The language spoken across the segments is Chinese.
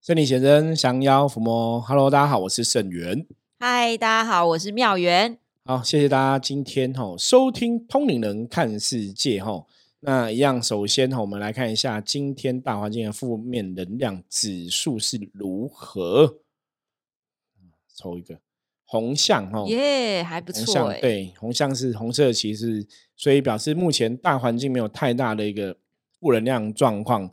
圣理先生降妖伏魔，Hello，大家好，我是沈源。嗨，大家好，我是妙元。好，谢谢大家今天哈收听《通灵人看世界》哈。那一样，首先哈，我们来看一下今天大环境的负面能量指数是如何。抽一个红象哈，耶，还不错哎。对，红象是红色骑士，所以表示目前大环境没有太大的一个负能量状况。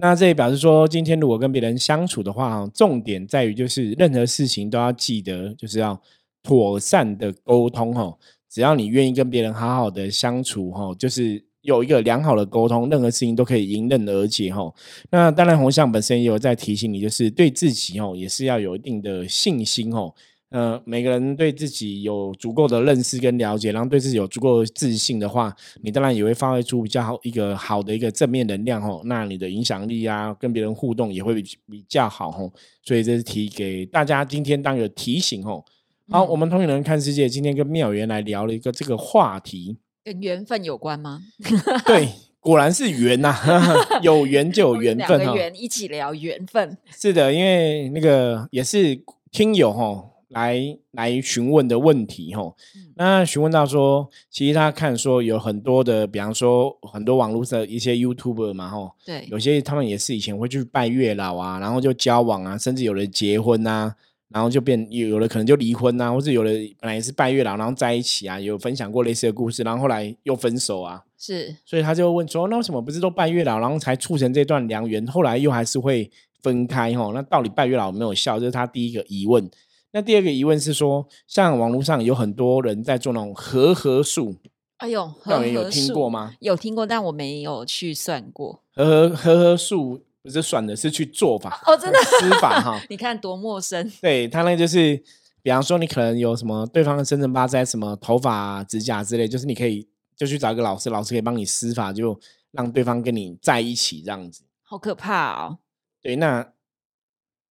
那这也表示说，今天如果跟别人相处的话，重点在于就是任何事情都要记得，就是要妥善的沟通哈。只要你愿意跟别人好好的相处哈，就是有一个良好的沟通，任何事情都可以迎刃而解哈。那当然，红象本身也有在提醒你，就是对自己哦，也是要有一定的信心哦。呃，每个人对自己有足够的认识跟了解，然后对自己有足够的自信的话，你当然也会发挥出比较好一个好的一个正面能量哦。那你的影响力啊，跟别人互动也会比比较好哦。所以这是提给大家今天当个提醒哦。好，我们同龄人看世界，今天跟妙缘来聊了一个这个话题，跟缘分有关吗？对，果然是缘呐，有缘就有缘分哈。缘一起聊缘分，是的，因为那个也是听友哈。来来询问的问题哈，那询问到说，其实他看说有很多的，比方说很多网络的一些 YouTuber 嘛哈，对，有些他们也是以前会去拜月老啊，然后就交往啊，甚至有人结婚啊，然后就变有有的可能就离婚啊，或者有的本来也是拜月老，然后在一起啊，有分享过类似的故事，然后后来又分手啊，是，所以他就问说，那为什么不是都拜月老，然后才促成这段良缘，后来又还是会分开哈？那到底拜月老有没有效？这是他第一个疑问。那第二个疑问是说，像网络上有很多人在做那种和合术，哎呦，有人有听过吗？有听过，但我没有去算过。和合和合术不是算的，是去做法哦，真的施法哈。你看多陌生。对他那就是，比方说你可能有什么对方的生辰八字、什么头发、指甲之类，就是你可以就去找一个老师，老师可以帮你施法，就让对方跟你在一起这样子。好可怕哦。对，那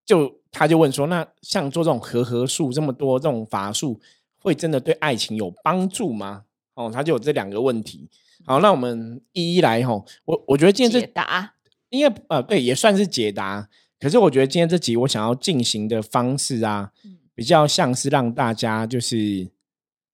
就。他就问说：“那像做这种和合术这么多这种法术，会真的对爱情有帮助吗？”哦，他就有这两个问题。好，那我们一一来吼。我我觉得今天解答，因为呃，对，也算是解答。可是我觉得今天这集我想要进行的方式啊，比较像是让大家就是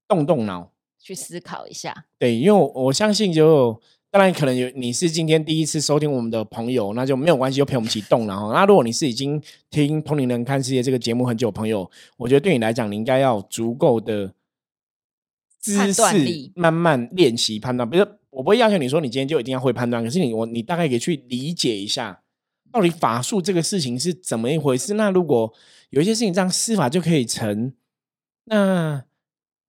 动动脑，去思考一下。对，因为我相信就。当然，可能有你是今天第一次收听我们的朋友，那就没有关系，就陪我们一起动了哈。那如果你是已经听《通灵人看世界》这个节目很久的朋友，我觉得对你来讲，你应该要足够的知识，慢慢练习判断。比如，我不会要求你说你今天就一定要会判断，可是你我你大概可以去理解一下，到底法术这个事情是怎么一回事。那如果有一些事情这样施法就可以成，那。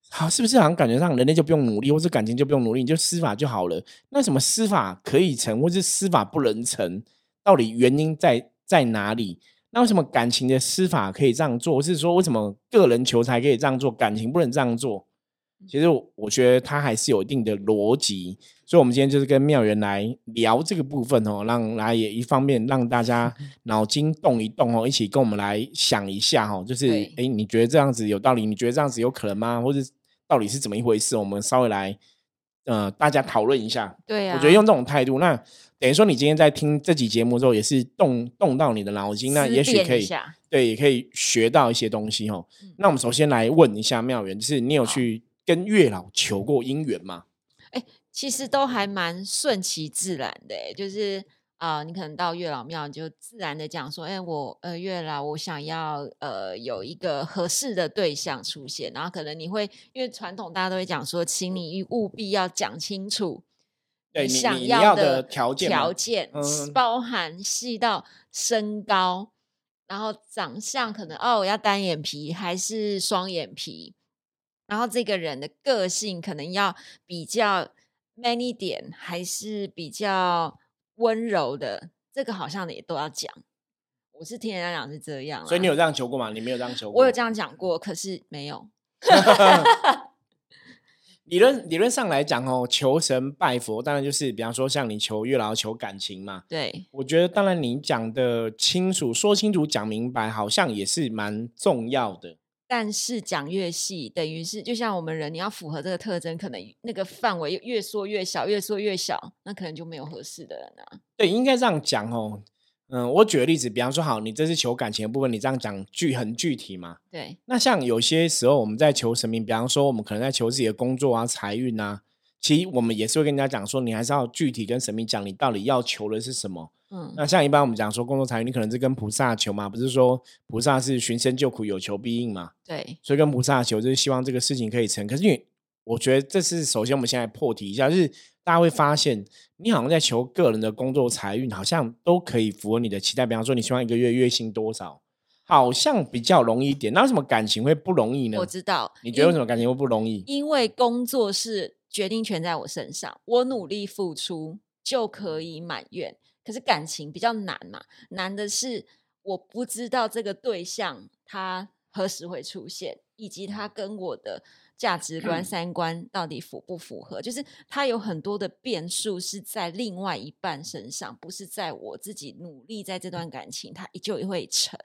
好，是不是好像感觉上人类就不用努力，或是感情就不用努力，你就施法就好了？那什么施法可以成，或是施法不能成？到底原因在在哪里？那为什么感情的施法可以这样做？或是说为什么个人求财可以这样做，感情不能这样做？其实我觉得它还是有一定的逻辑。所以，我们今天就是跟妙元来聊这个部分哦，让来也一方面让大家 脑筋动一动哦，一起跟我们来想一下哈，就是哎，你觉得这样子有道理？你觉得这样子有可能吗？或者？到底是怎么一回事？我们稍微来，呃，大家讨论一下。对啊，我觉得用这种态度，那等于说你今天在听这集节目之后，也是动动到你的脑筋，那也许可以，对，也可以学到一些东西哈。那我们首先来问一下妙元，就是你有去跟月老求过姻缘吗？哎，其实都还蛮顺其自然的，就是。啊，你可能到月老庙，就自然的讲说，哎，我呃月老，我想要呃有一个合适的对象出现，然后可能你会因为传统大家都会讲说，请你务必要讲清楚，你想要的条件条件，包含细到身高，然后长相可能哦，我要单眼皮还是双眼皮，然后这个人的个性可能要比较 man 一点，还是比较。温柔的，这个好像也都要讲。我是听人家讲是这样，所以你有这样求过吗？你没有这样求过？我有这样讲过，可是没有。理论理论上来讲哦，求神拜佛，当然就是比方说像你求月老求感情嘛。对，我觉得当然你讲的清楚，说清楚讲明白，好像也是蛮重要的。但是讲越细，等于是就像我们人，你要符合这个特征，可能那个范围越缩越小，越缩越小，那可能就没有合适的人啊。对，应该这样讲哦。嗯，我举个例子，比方说，好，你这是求感情的部分，你这样讲具很具体嘛？对，那像有些时候我们在求神明，比方说我们可能在求自己的工作啊、财运啊，其实我们也是会跟人家讲说，你还是要具体跟神明讲，你到底要求的是什么。嗯，那像一般我们讲说工作财运，你可能是跟菩萨求嘛，不是说菩萨是寻声救苦，有求必应嘛？对，所以跟菩萨求就是希望这个事情可以成。可是因为我觉得这是首先我们现在破题一下，就是大家会发现，你好像在求个人的工作财运，好像都可以符合你的期待。比方说，你希望一个月月薪多少，好像比较容易一点。那为什么感情会不容易呢？我知道。你觉得为什么感情会不容易？因为工作是决定权在我身上，我努力付出就可以满愿。可是感情比较难嘛，难的是我不知道这个对象他何时会出现，以及他跟我的价值观、三观到底符不符合，就是他有很多的变数是在另外一半身上，不是在我自己努力在这段感情，他依旧会成。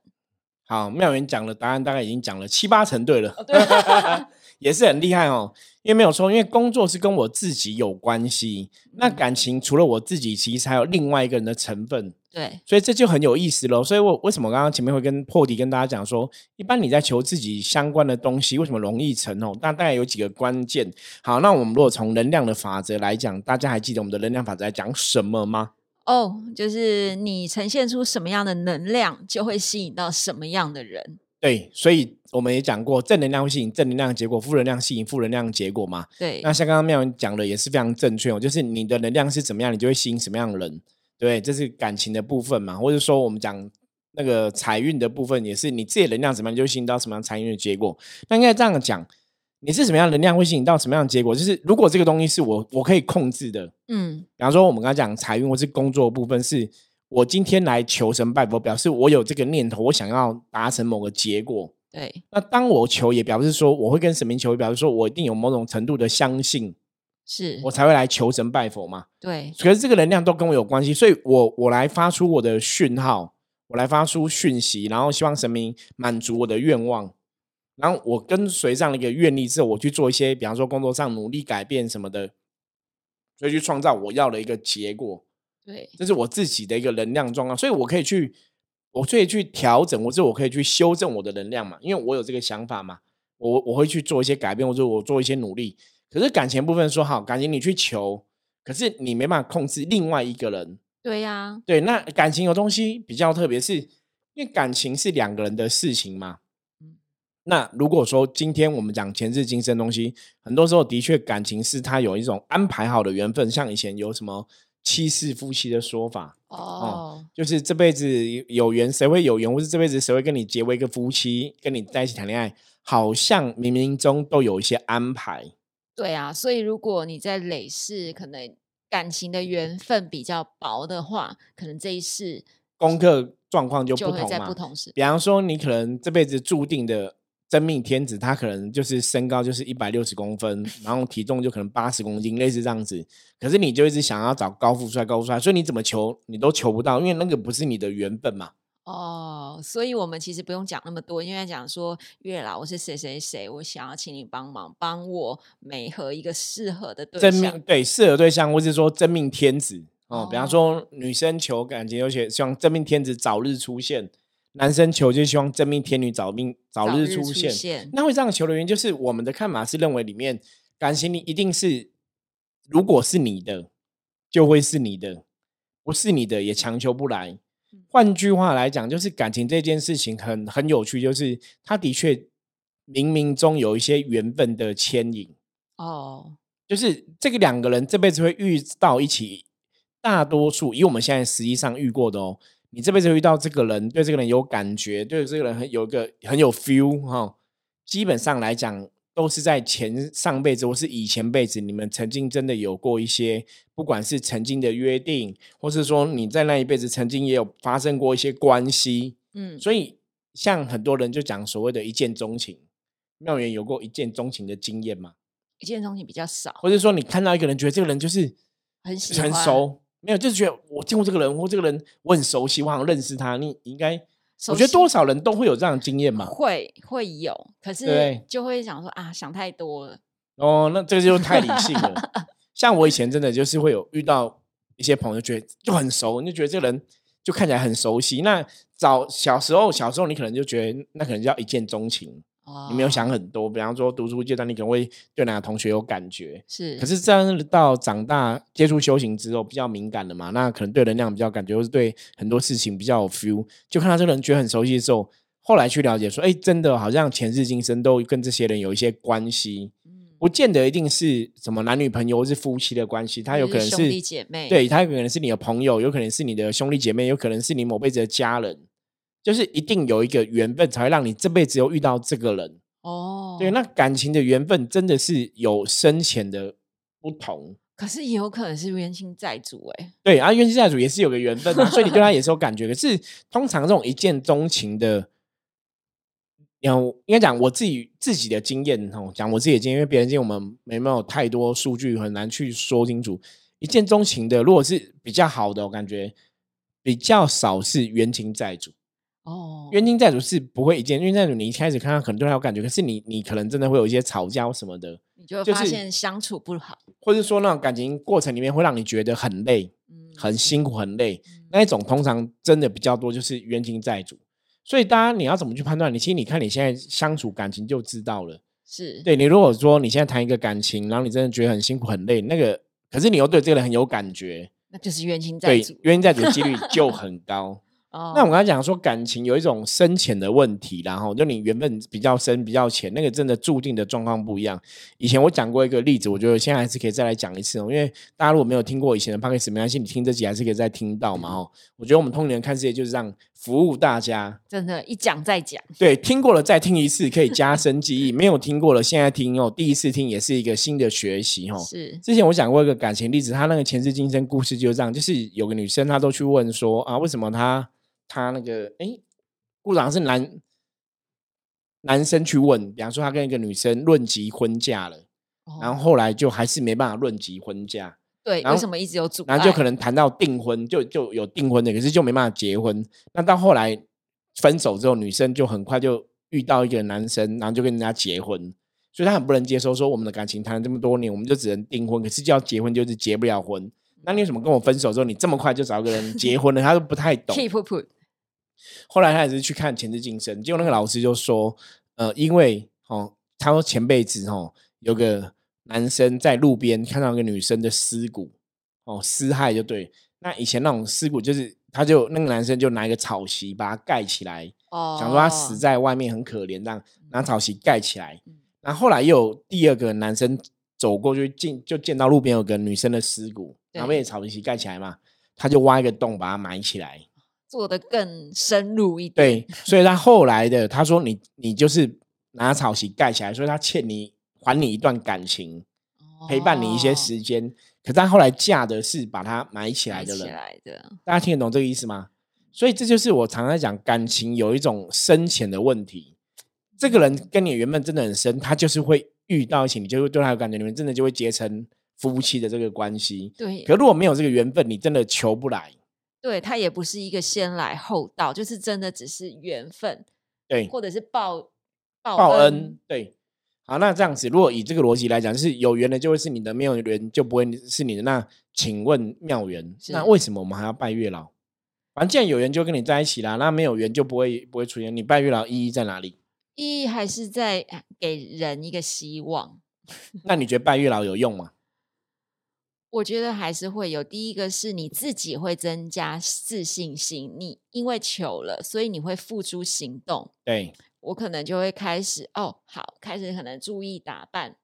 好，妙元讲的答案大概已经讲了七八成对了，对，也是很厉害哦。因为没有错，因为工作是跟我自己有关系，那感情除了我自己，其实还有另外一个人的成分。对，所以这就很有意思喽。所以我为什么刚刚前面会跟破题跟大家讲说，一般你在求自己相关的东西，为什么容易成哦？那大概有几个关键。好，那我们如果从能量的法则来讲，大家还记得我们的能量法则在讲什么吗？哦，就是你呈现出什么样的能量，就会吸引到什么样的人。对，所以我们也讲过，正能量会吸引正能量结果，负能量吸引负能量结果嘛。对，那像刚刚妙文讲的也是非常正确哦，就是你的能量是怎么样，你就会吸引什么样的人。对，这是感情的部分嘛，或者说我们讲那个财运的部分，也是你自己能量怎么样，就会吸引到什么样财运的结果。那应该这样讲，你是什么样能量，会吸引到什么样的结果？就是如果这个东西是我我可以控制的，嗯，比方说我们刚刚讲财运或是工作部分是。我今天来求神拜佛，表示我有这个念头，我想要达成某个结果。对，那当我求，也表示说我会跟神明求，表示说我一定有某种程度的相信，是我才会来求神拜佛嘛。对，可是这个能量都跟我有关系，所以我我来发出我的讯号，我来发出讯息，然后希望神明满足我的愿望，然后我跟随这样的一个愿力之后，我去做一些，比方说工作上努力改变什么的，所以去创造我要的一个结果。对，这是我自己的一个能量状况，所以我可以去，我可以去调整，或者我可以去修正我的能量嘛，因为我有这个想法嘛，我我会去做一些改变，或者我做一些努力。可是感情部分说好，感情你去求，可是你没办法控制另外一个人。对呀，对，那感情有东西比较特别，是因为感情是两个人的事情嘛。那如果说今天我们讲前世今生东西，很多时候的确感情是它有一种安排好的缘分，像以前有什么。七世夫妻的说法哦，就是这辈子有缘谁会有缘，或是这辈子谁会跟你结为一个夫妻，跟你在一起谈恋爱，好像冥冥中都有一些安排。对啊，所以如果你在累世，可能感情的缘分比较薄的话，可能这一世功课状况就不同嘛。不同比方说，你可能这辈子注定的。真命天子，他可能就是身高就是一百六十公分，然后体重就可能八十公斤，类似这样子。可是你就一直想要找高富帅、高富帅，所以你怎么求你都求不到，因为那个不是你的原本嘛。哦，所以我们其实不用讲那么多，因为讲说月老我是谁谁谁，我想要请你帮忙，帮我美合一个适合的对象。真命对适合对象，或是说真命天子哦。比方说女生求感情，而且希望真命天子早日出现。男生求就希望真命天女早命早日出现，那会这样求的原因就是我们的看法是认为里面感情你一定是，如果是你的就会是你的，不是你的也强求不来。换句话来讲，就是感情这件事情很很有趣，就是他的确冥冥中有一些缘分的牵引哦，就是这个两个人这辈子会遇到一起，大多数以我们现在实际上遇过的哦。你这辈子遇到这个人，对这个人有感觉，对这个人很有一个很有 feel 哈。基本上来讲，都是在前上辈子或是以前辈子，你们曾经真的有过一些，不管是曾经的约定，或是说你在那一辈子曾经也有发生过一些关系。嗯，所以像很多人就讲所谓的一见钟情，妙元有过一见钟情的经验吗？一见钟情比较少，或者说你看到一个人，觉得这个人就是很很熟。没有，就是觉得我见过这个人，或这个人我很熟悉，我好像认识他。你应该，我觉得多少人都会有这样的经验嘛。会会有，可是就会想说啊，想太多了。哦，那这个就太理性了。像我以前真的就是会有遇到一些朋友，觉得就很熟，你就觉得这个人就看起来很熟悉。那早小时候，小时候你可能就觉得那可能叫一见钟情，你没有想很多。比方说读书阶段，你可能会对哪个同学有感觉，是。可是这样到长大接触修行之后，比较敏感了嘛，那可能对能量比较感觉，或是对很多事情比较有 feel，就看到这个人觉得很熟悉的时候，后来去了解说，哎，真的好像前世今生都跟这些人有一些关系。不见得一定是什么男女朋友或是夫妻的关系，他有可能是兄弟姐妹，对他有可能是你的朋友，有可能是你的兄弟姐妹，有可能是你某辈子的家人，就是一定有一个缘分才会让你这辈子又遇到这个人哦。对，那感情的缘分真的是有深浅的不同，可是也有可能是冤亲债主哎。对啊，冤亲债主也是有个缘分的，所以你对他 也是有感觉。可是通常这种一见钟情的。要应该讲我自己自己的经验哦，讲我自己的经验，因为别人经验我们没没有太多数据，很难去说清楚。一见钟情的，如果是比较好的，我感觉比较少是冤亲债主哦。冤亲债主是不会一见，冤亲债主你一开始看他可能对他有感觉，可是你你可能真的会有一些吵架什么的，你就会发现相处不好，或者说那种感情过程里面会让你觉得很累，嗯很辛苦，很累。那一种通常真的比较多，就是冤亲债主。所以，大家你要怎么去判断？你其实你看你现在相处感情就知道了。是对你如果说你现在谈一个感情，然后你真的觉得很辛苦很累，那个可是你又对这个人很有感觉，那就是冤亲债主，冤亲债主的几率 就很高。那我刚才讲说感情有一种深浅的问题，然后就你原本比较深比较浅，那个真的注定的状况不一样。以前我讲过一个例子，我觉得现在还是可以再来讲一次哦。因为大家如果没有听过以前的 p o d c a s 没关系，你听这集还是可以再听到嘛。哦，我觉得我们通年看世界就是让服务大家，真的，一讲再讲。对，听过了再听一次，可以加深记忆；没有听过了，现在听哦，第一次听也是一个新的学习哦。是，之前我讲过一个感情例子，他那个前世今生故事就是这样，就是有个女生，她都去问说啊，为什么她。他那个哎，故长是男男生去问，比方说他跟一个女生论及婚嫁了，然后后来就还是没办法论及婚嫁。对，为什么一直有阻然后就可能谈到订婚，就就有订婚的，可是就没办法结婚。那到后来分手之后，女生就很快就遇到一个男生，然后就跟人家结婚，所以她很不能接受，说我们的感情谈了这么多年，我们就只能订婚，可是就要结婚就是结不了婚。那你为什么跟我分手之后，你这么快就找个人结婚了？他都不太懂。后来他也是去看前世今生，结果那个老师就说，呃，因为哦，他说前辈子哦，有个男生在路边看到一个女生的尸骨，哦，尸骸就对。那以前那种尸骨就是，他就那个男生就拿一个草席把它盖起来，哦，想说他死在外面很可怜，这样拿草席盖起来。然后后来又有第二个男生走过去见，就见到路边有个女生的尸骨，然后被草席盖起来嘛，他就挖一个洞把它埋起来。做的更深入一点，对，所以他后来的他说你你就是拿草席盖起来，所以他欠你还你一段感情，陪伴你一些时间。可他后来嫁的是把它埋起来的人，起来的大家听得懂这个意思吗？所以这就是我常常讲感情有一种深浅的问题。这个人跟你缘分真的很深，他就是会遇到一起，你就会对他有感觉，你们真的就会结成夫妻的这个关系。对，可如果没有这个缘分，你真的求不来。对他也不是一个先来后到，就是真的只是缘分，对，或者是报报恩，对。好，那这样子，如果以这个逻辑来讲，就是有缘的就会是你的，没有缘就不会是你的。那请问妙缘，那为什么我们还要拜月老？反正既然有缘就跟你在一起啦，那没有缘就不会不会出现。你拜月老意义在哪里？意义还是在给人一个希望。那你觉得拜月老有用吗？我觉得还是会有。第一个是你自己会增加自信心，你因为求了，所以你会付诸行动。对我可能就会开始哦，好，开始可能注意打扮，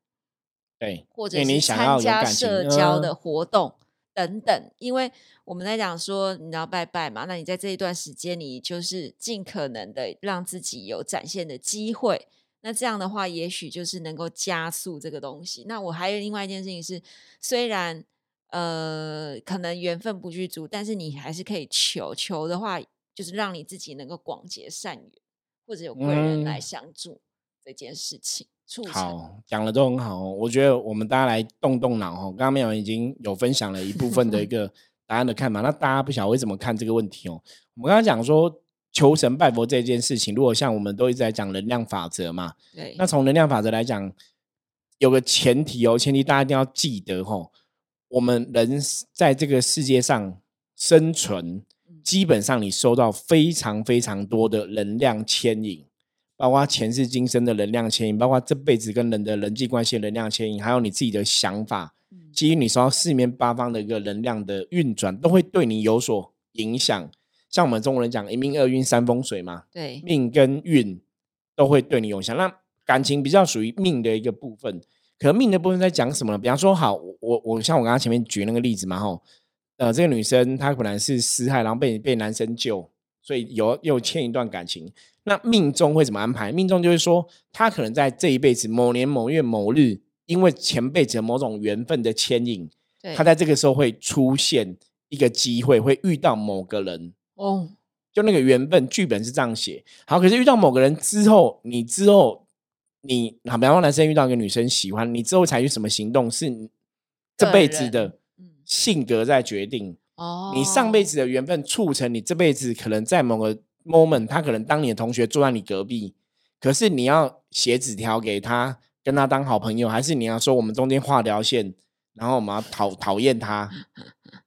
对，或者是参加社交的活动等等。因为我们在讲说你要拜拜嘛，那你在这一段时间，你就是尽可能的让自己有展现的机会。那这样的话，也许就是能够加速这个东西。那我还有另外一件事情是，虽然。呃，可能缘分不具足，但是你还是可以求求的话，就是让你自己能够广结善缘，或者有贵人来相助这件事情。好，讲的都很好哦。我觉得我们大家来动动脑哦。刚刚没有已经有分享了一部分的一个 答案的看法，那大家不晓得会怎么看这个问题哦。我们刚刚讲说求神拜佛这件事情，如果像我们都一直在讲能量法则嘛，对。那从能量法则来讲，有个前提哦，前提大家一定要记得哦。我们人在这个世界上生存，基本上你收到非常非常多的能量牵引，包括前世今生的能量牵引，包括这辈子跟人的人际关系能量牵引，还有你自己的想法，基于你收到四面八方的一个能量的运转，都会对你有所影响。像我们中国人讲一命二运三风水嘛，对，命跟运都会对你有影响。那感情比较属于命的一个部分，可命的部分在讲什么呢？比方说，好，我我像我刚刚前面举那个例子嘛，吼，呃，这个女生她本来是失害，然后被被男生救，所以有又欠一段感情。那命中会怎么安排？命中就是说，她可能在这一辈子某年某月某日，因为前辈子某种缘分的牵引，她在这个时候会出现一个机会，会遇到某个人。哦，就那个缘分剧本是这样写。好，可是遇到某个人之后，你之后你，好，比方说男生遇到一个女生喜欢你之后采取什么行动，是这辈子的性格在决定。哦，你上辈子的缘分促成你这辈子可能在某个 moment，他可能当你的同学坐在你隔壁，可是你要写纸条给他，跟他当好朋友，还是你要说我们中间画条线，然后我们要讨讨厌他，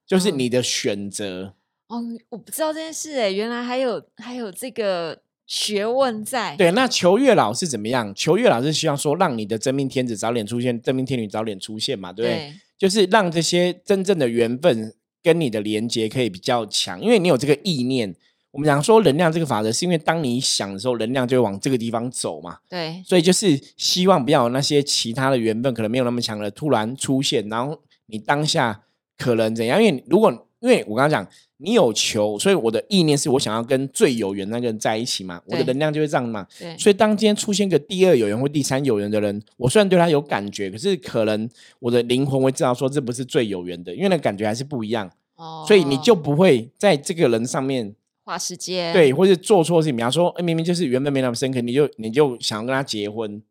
就是你的选择。哦，我不知道这件事哎，原来还有还有这个学问在。对，那求月老是怎么样？求月老是希望说，让你的真命天子早点出现，真命天女早点出现嘛，对不对？就是让这些真正的缘分跟你的连接可以比较强，因为你有这个意念。我们讲说能量这个法则，是因为当你想的时候，能量就会往这个地方走嘛。对，所以就是希望不要有那些其他的缘分可能没有那么强的突然出现，然后你当下可能怎样？因为如果因为我刚刚讲。你有求，所以我的意念是我想要跟最有缘那个人在一起嘛，我的能量就会这样嘛。所以当今天出现个第二有缘或第三有缘的人，我虽然对他有感觉，可是可能我的灵魂会知道说这不是最有缘的，因为那感觉还是不一样。哦，所以你就不会在这个人上面花时间，对，或者做错事情。比方说，明明就是原本没那么深刻，你就你就想要跟他结婚，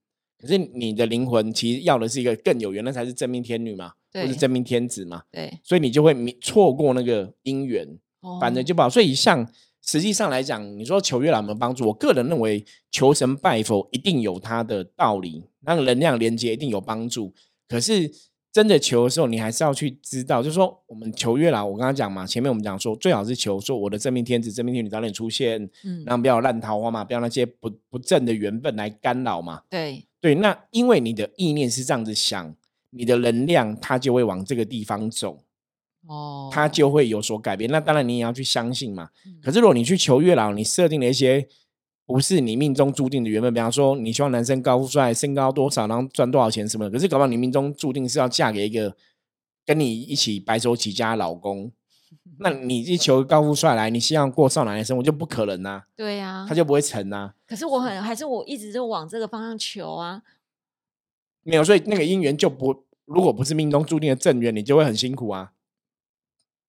可是你的灵魂其实要的是一个更有缘，那才是真命天女嘛。或是真命天子嘛，对，所以你就会错过那个姻缘，哦反正就不好。所以像实际上来讲，你说求月老有没有帮助？我个人认为求神拜佛一定有它的道理，那个能量连接一定有帮助。可是真的求的时候，你还是要去知道，就是说我们求月老，我刚刚讲嘛，前面我们讲说最好是求说我的真命天子、真命天女早点出现，嗯，然后不要烂桃花嘛，不要那些不不正的缘分来干扰嘛。对对，那因为你的意念是这样子想。你的能量，它就会往这个地方走，哦，它就会有所改变。那当然，你也要去相信嘛。可是，如果你去求月老，你设定了一些不是你命中注定的缘分，比方说，你希望男生高富帅，身高多少，然后赚多少钱什么的。可是，搞不好你命中注定是要嫁给一个跟你一起白手起家的老公，那你一求高富帅来，你希望过少男的生活，就不可能呐。对呀，他就不会成呐。可是我很，还是我一直就往这个方向求啊。没有，所以那个姻缘就不，如果不是命中注定的正缘，你就会很辛苦啊。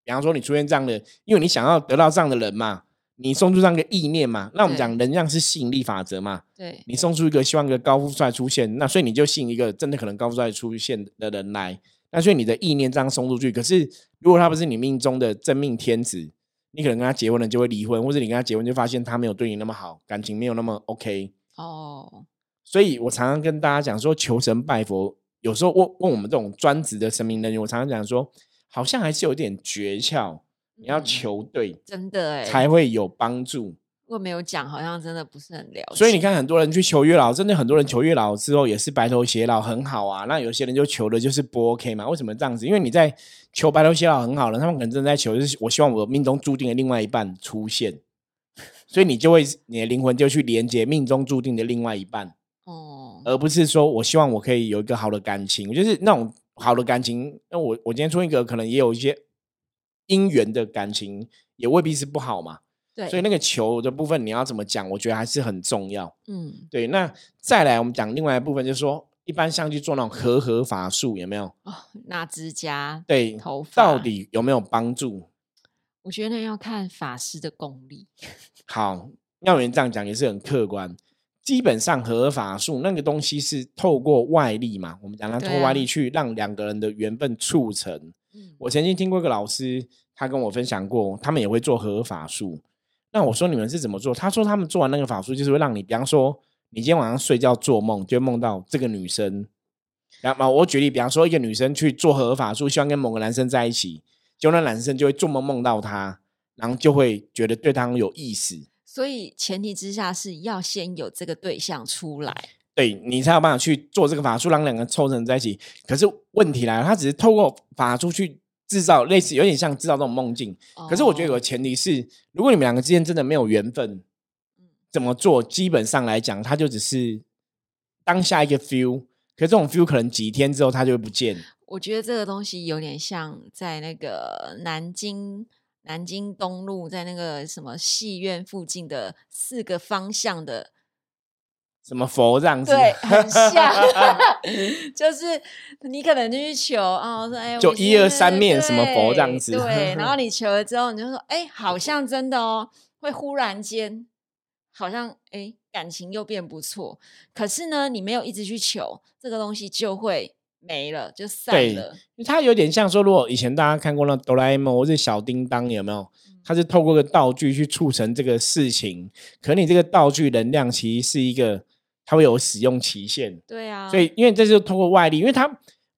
比方说，你出现这样的，因为你想要得到这样的人嘛，你送出这样一个意念嘛，那我们讲能量是吸引力法则嘛。对，你送出一个希望一个高富帅出现，那所以你就吸引一个真的可能高富帅出现的人来。那所以你的意念这样送出去，可是如果他不是你命中的真命天子，你可能跟他结婚了就会离婚，或者你跟他结婚就发现他没有对你那么好，感情没有那么 OK。哦。所以我常常跟大家讲说，求神拜佛，有时候问问我们这种专职的神明人员，我常常讲说，好像还是有点诀窍，你要求对，真的哎，才会有帮助。如果没有讲，好像真的不是很了解。所以你看，很多人去求月老，真的很多人求月老之后也是白头偕老，很好啊。那有些人就求的就是不 OK 嘛？为什么这样子？因为你在求白头偕老很好了，他们可能正在求，就是我希望我命中注定的另外一半出现，所以你就会你的灵魂就去连接命中注定的另外一半。哦，而不是说我希望我可以有一个好的感情，就是那种好的感情。那我我今天出一个，可能也有一些姻缘的感情，也未必是不好嘛。对，所以那个球的部分，你要怎么讲？我觉得还是很重要。嗯，对。那再来，我们讲另外一部分，就是说，一般像去做那种合合法术，有没有？哦，拿指甲，对，头发到底有没有帮助？我觉得要看法师的功力。好，要人这样讲也是很客观。基本上合法术那个东西是透过外力嘛，我们讲它透过外力去让两个人的缘分促成。嗯我曾经听过一个老师，他跟我分享过，他们也会做合法术。那我说你们是怎么做？他说他们做完那个法术，就是会让你，比方说你今天晚上睡觉做梦，就梦到这个女生。然后我举例，比方说一个女生去做合法术，希望跟某个男生在一起，就那男生就会做梦梦到她。然后就会觉得对方有意思。所以前提之下是要先有这个对象出来，对你才有办法去做这个法术，让两个人凑成在一起。可是问题来了，他只是透过法术去制造类似，有点像制造这种梦境。可是我觉得有哦个前提是，如果你们两个之间真的没有缘分，怎么做？基本上来讲，它就只是当下一个 feel。可是这种 feel 可能几天之后它就会不见。我觉得这个东西有点像在那个南京南京东路，在那个什么戏院附近的四个方向的，什么佛这样子，对，很像，就是你可能就去求啊，说哎，就一二三在面什么佛这样子对对，然后你求了之后，你就说，哎，好像真的哦，会忽然间，好像哎，感情又变不错，可是呢，你没有一直去求，这个东西就会没了，就散对了。它有点像说，如果以前大家看过那哆啦 A 梦或是小叮当，有没有？它是透过个道具去促成这个事情，可你这个道具能量其实是一个，它会有使用期限。对啊，所以因为这是通过外力，因为它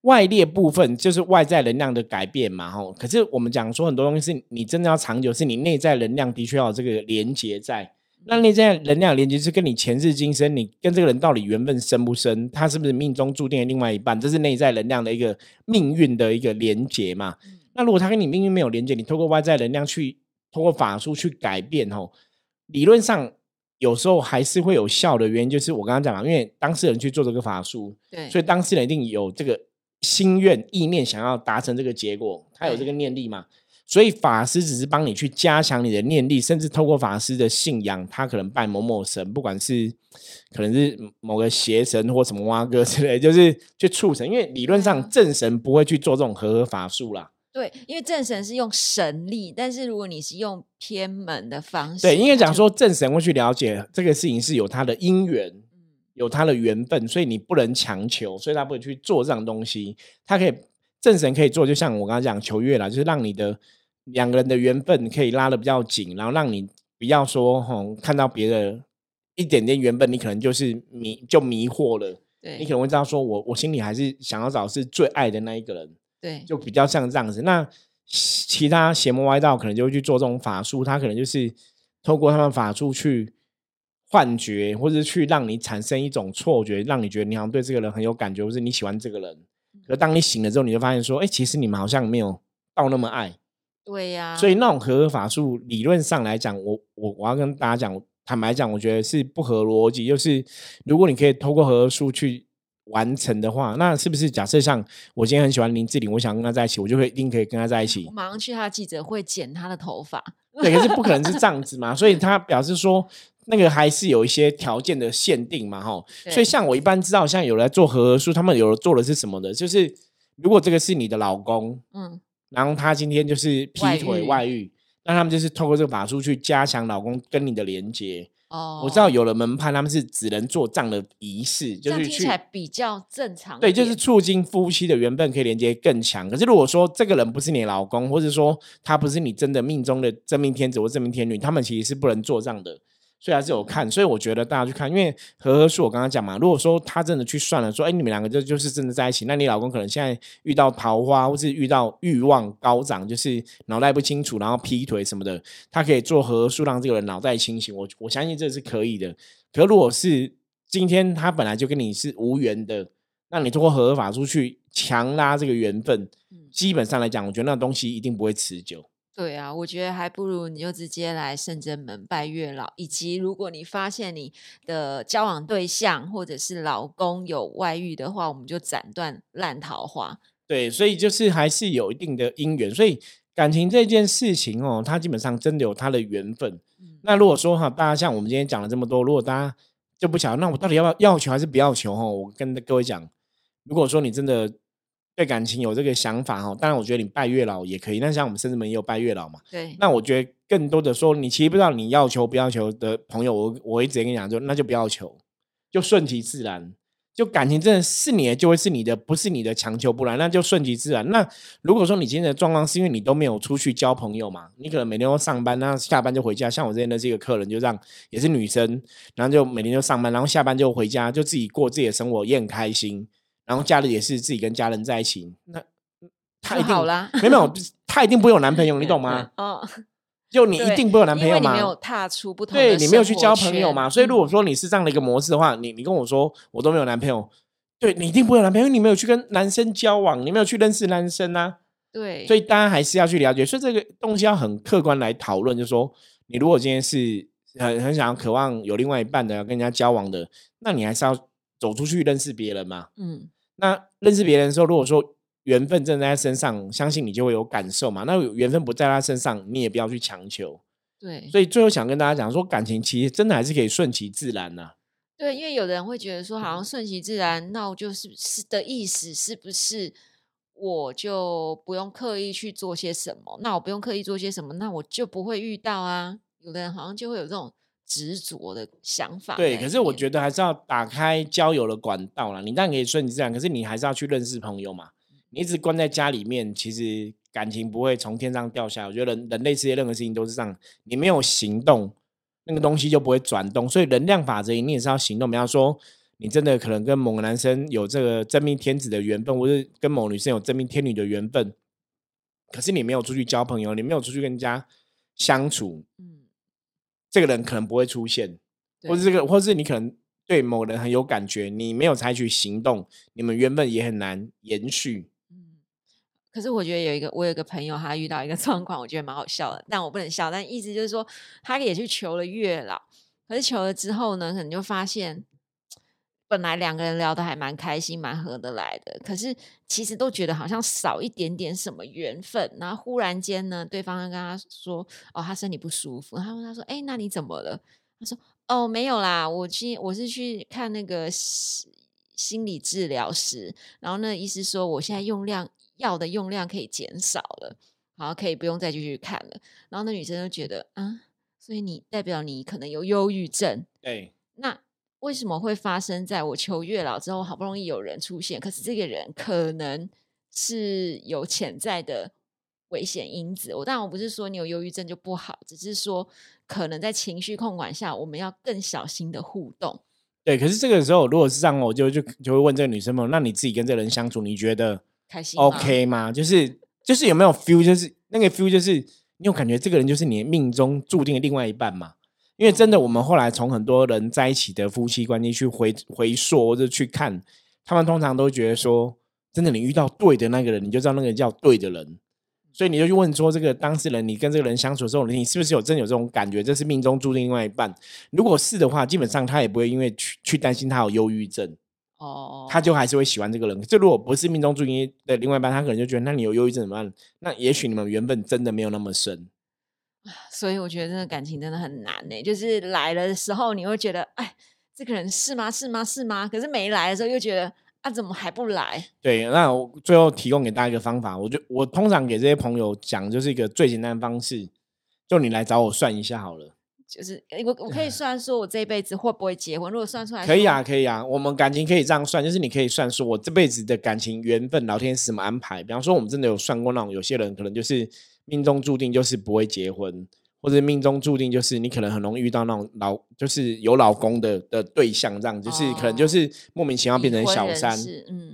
外力的部分就是外在能量的改变嘛，吼。可是我们讲说很多东西是你真的要长久，是你内在能量的确要有这个连接在。那内在能量的连接是跟你前世今生，你跟这个人到底缘分深不深，他是不是命中注定的另外一半，这是内在能量的一个命运的一个连接嘛。那如果他跟你命运没有连接，你透过外在能量去，透过法术去改变，吼，理论上有时候还是会有效的原因，就是我刚刚讲了，因为当事人去做这个法术，对，所以当事人一定有这个心愿、意念，想要达成这个结果，他有这对个念力嘛。所以法师只是帮你去加强你的念力，甚至透过法师的信仰，他可能拜某某神，不管是可能是某个邪神或什么蛙哥之类，就是去促成。因为理论上正神不会去做这种和合法术啦。对，因为正神是用神力，但是如果你是用偏门的方式，对，应该讲说正神会去了解这个事情是有他的因缘，嗯有他的缘分，所以你不能强求，所以他不会去做这样东西。他可以正神可以做，就像我刚刚讲求月啦，就是让你的两个人的缘分可以拉的比较紧，然后让你不要说吼看到别的一点点缘分，你可能就是迷就迷惑了。你可能会知道说我我心里还是想要找是最爱的那一个人。对就比较像这样子。那其其他邪魔歪道可能就会去做这种法术，他可能就是透过他们法术去幻觉，或者是去让你产生一种错觉，让你觉得你好像对这个人很有感觉，或是你喜欢这个人。可当你醒了之后，你就发现说，哎、其实你们好像没有到那么爱。对呀，所以那种和合法术理论上来讲，我我我要跟大家讲，坦白讲，我觉得是不合逻辑。就是如果你可以透过和合术去完成的话，那是不是假设像我今天很喜欢林志玲，我想跟她在一起，我就会一定可以跟她在一起我？马上去她的记者会剪她的头发，对，可是不可能是这样子嘛，所以他表示说。那个还是有一些条件的限定嘛，哈，所以像我一般知道，像有来做和合术，他们有的做的是什么的，就是如果这个是你的老公，嗯，然后他今天就是劈外腿遇外遇，那他们就是透过这个法术去加强老公跟你的连接。哦，我知道有了门派他们是只能做这样的仪式，这就是听起来比较正常一对，点，就是促进夫妻的缘分可以连接更强。可是如果说这个人不是你老公，或者说他不是你真的命中的真命天子或真命天女，他们其实是不能做这样的。所以还是有看，所以我觉得大家去看，因为和合术我刚刚讲嘛，如果说他真的去算了，说，哎，你们两个就就是真的在一起，那你老公可能现在遇到桃花，或是遇到欲望高涨，就是脑袋不清楚，然后劈腿什么的，他可以做和合术让这个人脑袋清醒，我我相信这是可以的。可如果是今天他本来就跟你是无缘的，那你通过合法出去强拉这个缘分，嗯基本上来讲，我觉得那东西一定不会持久。对啊，我觉得还不如你就直接来圣真门拜月老，以及如果你发现你的交往对象或者是老公有外遇的话，我们就斩断烂桃花。对，所以就是还是有一定的因缘，所以感情这件事情哦，它基本上真的有它的缘分。嗯那如果说哈，大家像我们今天讲了这么多，如果大家就不晓得，那我到底要不要要求还是不要求哈？我跟各位讲，如果说你真的对感情有这个想法哈，当然我觉得你拜月老也可以。那像我们甚至门也有拜月老嘛，对，那我觉得更多的说，你其实不知道你要求不要求的朋友，我我会直接跟你讲，就那就不要求，就顺其自然。就感情真的是你的，就会是你的，不是你的强求不来，那就顺其自然。那如果说你今天的状况是因为你都没有出去交朋友嘛，你可能每天都上班，那下班就回家。像我之前的这个客人，就这样，也是女生，然后就每天就上班，然后下班就回家，就自己过自己的生活，也很开心。然后假日也是自己跟家人在一起，那他一定好啦。没有没有，他一定不会有男朋友，你懂吗？哦，就你一定不会有男朋友吗？你没有踏出不同的对你没有去交朋友嘛，所以如果嗯说你是这样的一个模式的话，你你跟我说我都没有男朋友，对你一定不会有男朋友，因为你没有去跟男生交往，你没有去认识男生啊，对，所以大家还是要去了解，所以这个东西要很客观来讨论，就是说你如果今天是很很想要渴望有另外一半的要跟人家交往的，那你还是要走出去认识别人嘛。嗯那认识别人的时候，如果说缘分正在他身上，相信你就会有感受嘛。那缘分不在他身上，你也不要去强求。对所以最后想跟大家讲说，感情其实真的还是可以顺其自然呐、对，因为有的人会觉得说，好像顺其自然，那我就是是的意思，是不是我就不用刻意去做些什么？那我不用刻意做些什么，那我就不会遇到啊。有的人好像就会有这种执着的想法对，可是我觉得还是要打开交友的管道啦。你当然可以顺其自然，可是你还是要去认识朋友嘛。你一直关在家里面，其实感情不会从天上掉下来。我觉得人人类世界任何事情都是这样，你没有行动，那个东西就不会转动。所以能量法则，你也是要行动。比方说，你真的可能跟某个男生有这个真命天子的缘分，或是跟某女生有真命天女的缘分，可是你没有出去交朋友，你没有出去跟人家相处，嗯，这个人可能不会出现。或对是这个，或是你可能对某人很有感觉，你没有采取行动，你们原本也很难延续。嗯，可是我觉得有一个，我有一个朋友，他遇到一个 状况，我觉得蛮好笑的，但我不能笑。但意思就是说，他也去求了月老，可是求了之后呢，可能就发现，本来两个人聊得还蛮开心、蛮合得来的，可是其实都觉得好像少一点点什么缘分。然后忽然间呢，对方就跟他说：“哦，他身体不舒服。”他问他说：“哎，那你怎么了？”他说：“哦，没有啦，我去我是去看那个心心理治疗师，然后那医师说我现在用量药的用量可以减少了，好，可以不用再继续看了。然后那女生就觉得啊，所以你代表你可能有忧郁症，对，那为什么会发生在我求月老之后，好不容易有人出现，可是这个人可能是有潜在的危险因子。我当然我不是说你有忧郁症就不好，只是说可能在情绪控管下，我们要更小心的互动。对。可是这个时候，如果是这样，我就就就会问这个女生朋友，那你自己跟这个人相处，你觉得开心吗 OK 吗？就是就是有没有 feel？就是那个 feel，就是你有感觉这个人就是你命中注定的另外一半嘛？因为真的，我们后来从很多人在一起的夫妻关系去回回溯或者去看，他们通常都觉得说，真的你遇到对的那个人，你就知道那个人叫对的人。所以你就去问说，这个当事人，你跟这个人相处的时候，你是不是有真的有这种感觉？这是命中注定另外一半。如果是的话，基本上他也不会因为去去担心他有忧郁症，哦，他就还是会喜欢这个人。这如果不是命中注定的另外一半，他可能就觉得，那你有忧郁症怎么办？那也许你们缘分真的没有那么深。所以我觉得这个感情真的很难呢、就是来了的时候，你会觉得，哎，这个人是吗？是吗？是吗？可是没来的时候，又觉得，啊，怎么还不来？对，那我最后提供给大家一个方法，我就我通常给这些朋友讲，就是一个最简单的方式，就你来找我算一下好了。就是我我可以 算说我这一辈子会不会结婚？如果算出来，可以啊，，可以啊，我们感情可以这样算，就是你可以算说我这辈子的感情缘分，老天是怎么安排。比方说，我们真的有算过那种，有些人可能就是命中注定就是不会结婚，或者命中注定就是你可能很容易遇到那种老就是有老公的的对象，这样就是可能就哦是莫名其妙变成小三，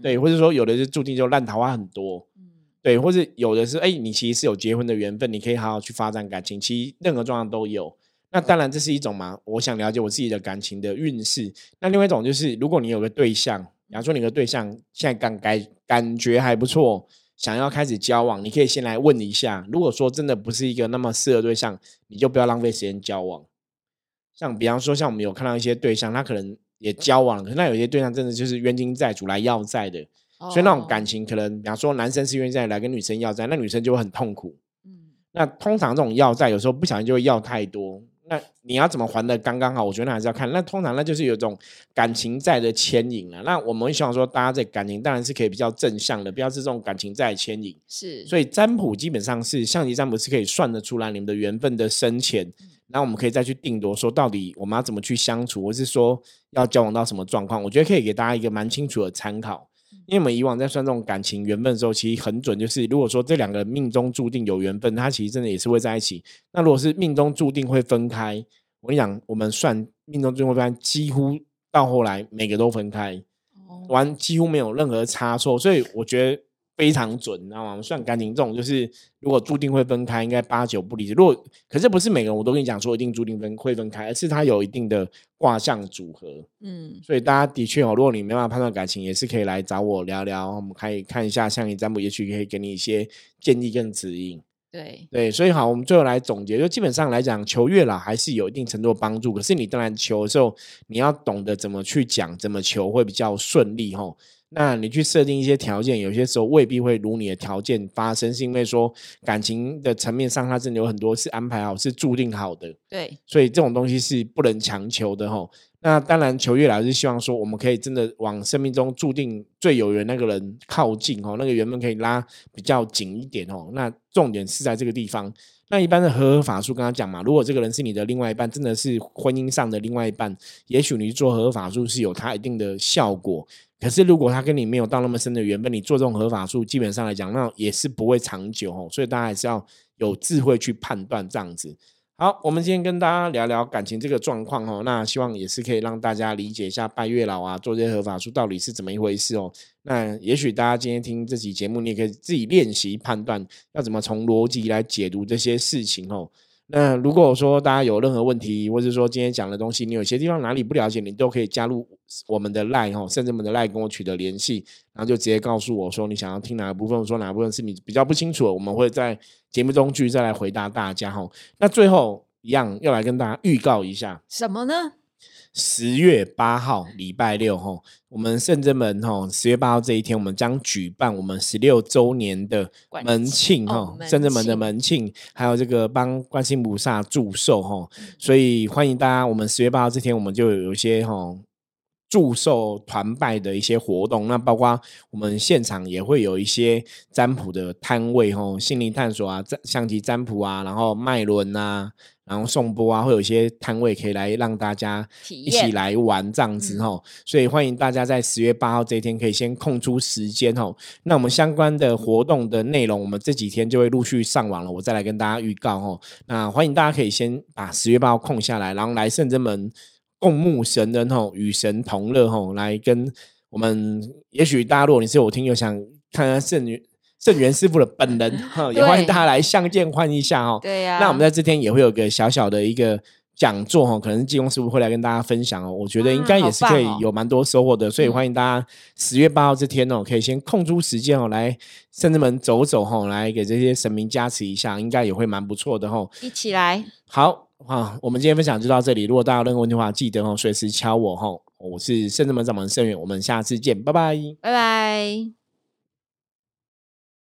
对，或者说有的是注定就烂桃花很多。嗯，对，或者有的是，哎、你其实是有结婚的缘分，你可以好好去发展感情，其实任何状况都有。那当然这是一种嘛，我想了解我自己的感情的运势。那另外一种就是，如果你有个对象，比方说你的对象现在感感感觉还不错，想要开始交往，你可以先来问一下。如果说真的不是一个那么适合对象，你就不要浪费时间交往。像比方说，像我们有看到一些对象，他可能也交往了，可是那有些对象真的就是冤亲债主来要债的，所以那种感哦，情可能，比方说男生是愿意再来跟女生要债，那女生就会很痛苦。嗯，那通常这种要债有时候不小心就会要太多，那你要怎么还的刚刚好？我觉得那还是要看。那通常那就是有一种感情债的牵引了。那我们会希望说，大家在感情当然是可以比较正向的，不要是这种感情债的牵引。是，所以占卜基本上是象棋占卜是可以算得出来你们的缘分的深浅，然后我们可以再去定夺说到底我们要怎么去相处，或是说要交往到什么状况，我觉得可以给大家一个蛮清楚的参考。因为我们以往在算这种感情缘分的时候，其实很准，就是如果说这两个人命中注定有缘分，他其实真的也是会在一起。那如果是命中注定会分开，我跟你讲，我们算命中注定会分开，几乎到后来每个都分开。哦完几乎没有任何差错，所以我觉得非常准，你知道吗？算感情这种，就是如果注定会分开，应该八九不离十。如果可是不是每个人我都跟你讲说一定注定分会分开，而是它有一定的卦象组合。嗯，所以大家的确哦，如果你没办法判断感情，也是可以来找我聊聊，我们可以看一下像你占卜，也许可以给你一些建议跟指引。对，对，所以好，我们最后来总结，就基本上来讲，求月老还是有一定程度的帮助。可是你当然求的时候，你要懂得怎么去讲，怎么求会比较顺利吼。那你去设定一些条件，有些时候未必会如你的条件发生，是因为说感情的层面上，它真的有很多是安排好，是注定好的。对，所以这种东西是不能强求的吼。那当然，求月老是希望说，我们可以真的往生命中注定最有缘那个人靠近哦，那个缘分可以拉比较紧一点哦。那重点是在这个地方。那一般的合合法术跟他讲嘛，如果这个人是你的另外一半，真的是婚姻上的另外一半，也许你做合合法术是有它一定的效果。可是如果他跟你没有到那么深的缘分，你做这种合法术，基本上来讲，那也是不会长久哦。所以大家还是要有智慧去判断这样子。好，我们今天跟大家聊聊感情这个状况哦，那希望也是可以让大家理解一下拜月老啊，做这些合法术到底是怎么一回事哦。那也许大家今天听这期节目，你也可以自己练习判断，要怎么从逻辑来解读这些事情哦。那如果说大家有任何问题，或者说今天讲的东西，你有些地方哪里不了解，你都可以加入我们的 line 哦，甚至我们的 line 跟我取得联系，然后就直接告诉我说你想要听哪个部分，说哪部分是你比较不清楚的，我们会在节目中继续再来回答大家哈。那最后一样要来跟大家预告一下，什么呢？十月八号礼拜六吼，我们圣真门吼，十月八号这一天，我们将举办我们十六周年的门庆哦哈，圣真门的门门庆，还有这个帮观世音菩萨祝寿吼，所以欢迎大家，我们十月八号这天，我们就有一些哈。祝寿团拜的一些活动，那包括我们现场也会有一些占卜的摊位吼，心灵探索啊，占象棋占卜啊，然后脉轮啊，然后颂钵啊，会有一些摊位可以来让大家一起验来玩这样子嗯吼，所以欢迎大家在十月八号这一天可以先空出时间吼。那我们相关的活动的内容，我们这几天就会陆续上网了，我再来跟大家预告吼。那欢迎大家可以先把十月八号空下来，然后来圣真门共沐神恩吼，与神同乐吼，来跟我们。也许大家如果你是我听友想看看圣元圣元师傅的本人 哈，也欢迎大家来相见欢一下哦。对呀、那我们在这天也会有个小小的一个讲座哈，可能济公师傅会来跟大家分享哦。我觉得应该也是可以有蛮多收获的，所以嗯欢迎大家十月八号这天哦，可以先空出时间哦，来圣至门走走哈，来给这些神明加持一下，应该也会蛮不错的哈。一起来，好好，我们今天分享就到这里。如果大家有任何问题的话，记得哦随时敲我哈。我是圣智门掌门盛远，我们下次见，拜拜。拜拜。